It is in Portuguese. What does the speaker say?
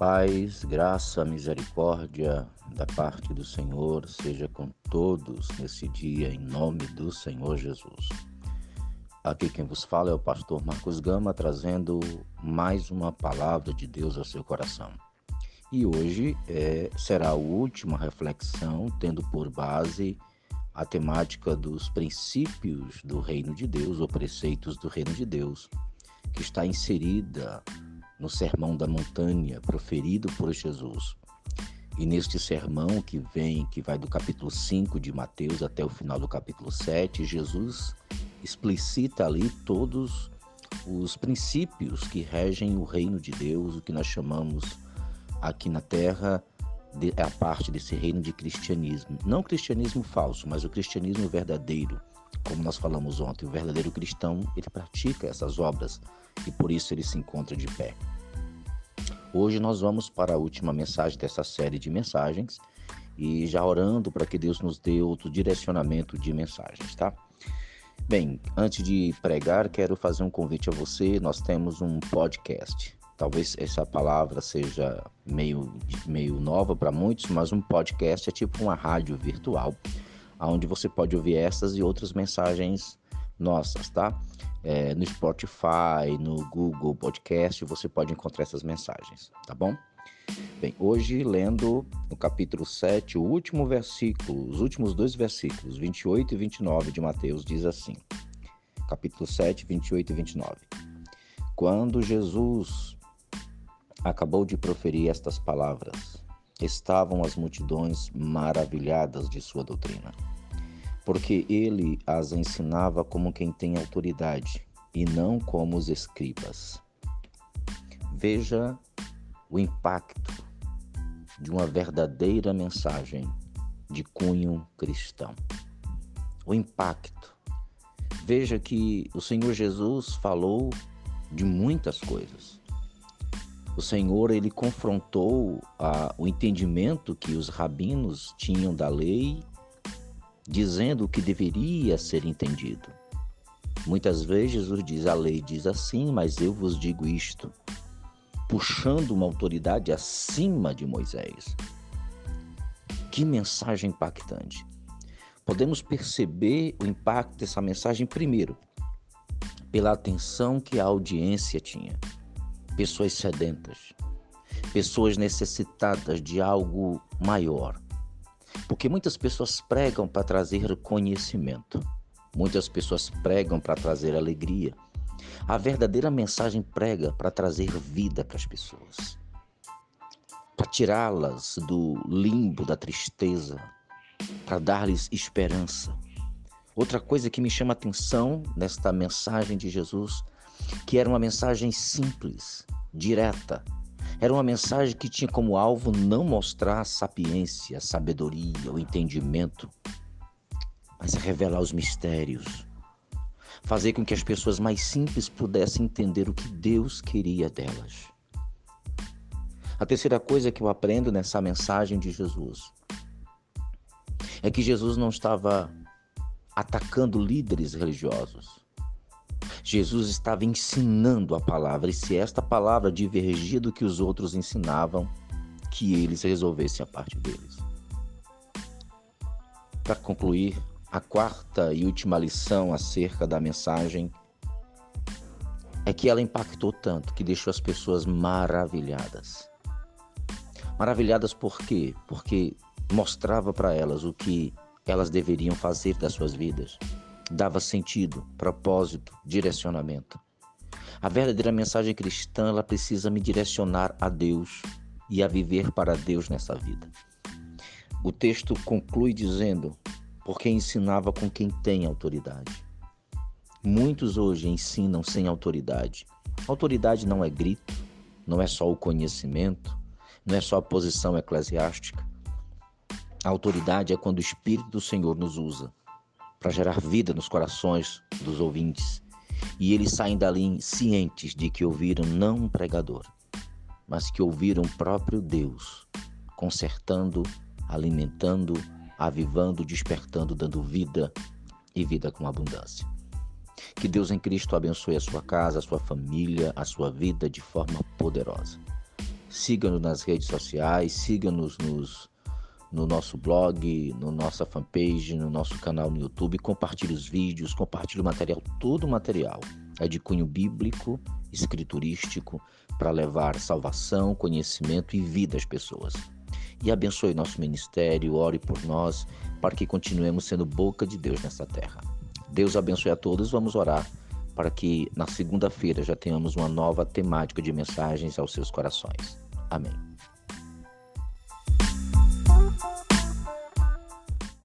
Paz, graça, misericórdia da parte do Senhor seja com todos nesse dia, em nome do Senhor Jesus. Aqui quem vos fala é o pastor Marcos Gama, trazendo mais uma palavra de Deus ao seu coração. E hoje é, será a última reflexão, tendo por base a temática dos princípios do reino de Deus, ou preceitos do reino de Deus, que está inserida no Sermão da Montanha, proferido por Jesus. E neste sermão que vem, que vai do capítulo 5 de Mateus até o final do capítulo 7, Jesus explicita ali todos os princípios que regem o reino de Deus, o que nós chamamos aqui na terra é a parte desse reino de cristianismo. Não cristianismo falso, mas o cristianismo verdadeiro. Como nós falamos ontem, o verdadeiro cristão, ele pratica essas obras e por isso ele se encontra de pé. Hoje nós vamos para a última mensagem dessa série de mensagens e já orando para que Deus nos dê outro direcionamento de mensagens, tá? Bem, antes de pregar, quero fazer um convite a você. Nós temos um podcast. Talvez essa palavra seja meio, meio nova para muitos, mas um podcast é tipo uma rádio virtual, onde você pode ouvir essas e outras mensagens nossas, tá? É, no Spotify, no Google Podcast, você pode encontrar essas mensagens, tá bom? Bem, hoje lendo no capítulo 7, o último versículo, os últimos dois versículos, 28 e 29 de Mateus, diz assim: capítulo 7, 28 e 29. Quando Jesus acabou de proferir estas palavras, estavam as multidões maravilhadas de sua doutrina porque ele as ensinava como quem tem autoridade e não como os escribas. Veja o impacto de uma verdadeira mensagem de cunho cristão. O impacto. Veja que o Senhor Jesus falou de muitas coisas. O Senhor ele confrontou a, o entendimento que os rabinos tinham da lei dizendo o que deveria ser entendido. Muitas vezes Jesus diz: a lei diz assim, mas eu vos digo isto, puxando uma autoridade acima de Moisés. Que mensagem impactante! Podemos perceber o impacto dessa mensagem, primeiro, pela atenção que a audiência tinha. Pessoas sedentas, pessoas necessitadas de algo maior, porque muitas pessoas pregam para trazer conhecimento, muitas pessoas pregam para trazer alegria. A verdadeira mensagem prega para trazer vida para as pessoas, para tirá-las do limbo da tristeza, para dar-lhes esperança. Outra coisa que me chama a atenção nesta mensagem de Jesus, que era uma mensagem simples, direta, era uma mensagem que tinha como alvo não mostrar a sapiência, a sabedoria, o entendimento, mas revelar os mistérios. Fazer com que as pessoas mais simples pudessem entender o que Deus queria delas. A terceira coisa que eu aprendo nessa mensagem de Jesus é que Jesus não estava atacando líderes religiosos. Jesus estava ensinando a palavra, e se esta palavra divergia do que os outros ensinavam, que eles resolvessem a parte deles. Para concluir, a quarta e última lição acerca da mensagem é que ela impactou tanto que deixou as pessoas maravilhadas. Maravilhadas por quê? Porque mostrava para elas o que elas deveriam fazer das suas vidas dava sentido, propósito, direcionamento. A verdadeira mensagem cristã ela precisa me direcionar a Deus e a viver para Deus nessa vida. O texto conclui dizendo: porque ensinava com quem tem autoridade. Muitos hoje ensinam sem autoridade. Autoridade não é grito, não é só o conhecimento, não é só a posição eclesiástica. A autoridade é quando o Espírito do Senhor nos usa para gerar vida nos corações dos ouvintes. E eles saem dali cientes de que ouviram não um pregador, mas que ouviram o próprio Deus, consertando, alimentando, avivando, despertando, dando vida e vida com abundância. Que Deus em Cristo abençoe a sua casa, a sua família, a sua vida de forma poderosa. Siga-nos nas redes sociais, siga-nos no nosso blog, no nossa fanpage, no nosso canal no YouTube. Compartilhe os vídeos, compartilhe o material, todo o material. É de cunho bíblico, escriturístico, para levar salvação, conhecimento e vida às pessoas. E abençoe nosso ministério, ore por nós, para que continuemos sendo boca de Deus nessa terra. Deus abençoe a todos. Vamos orar para que na segunda-feira já tenhamos uma nova temática de mensagens aos seus corações. Amém.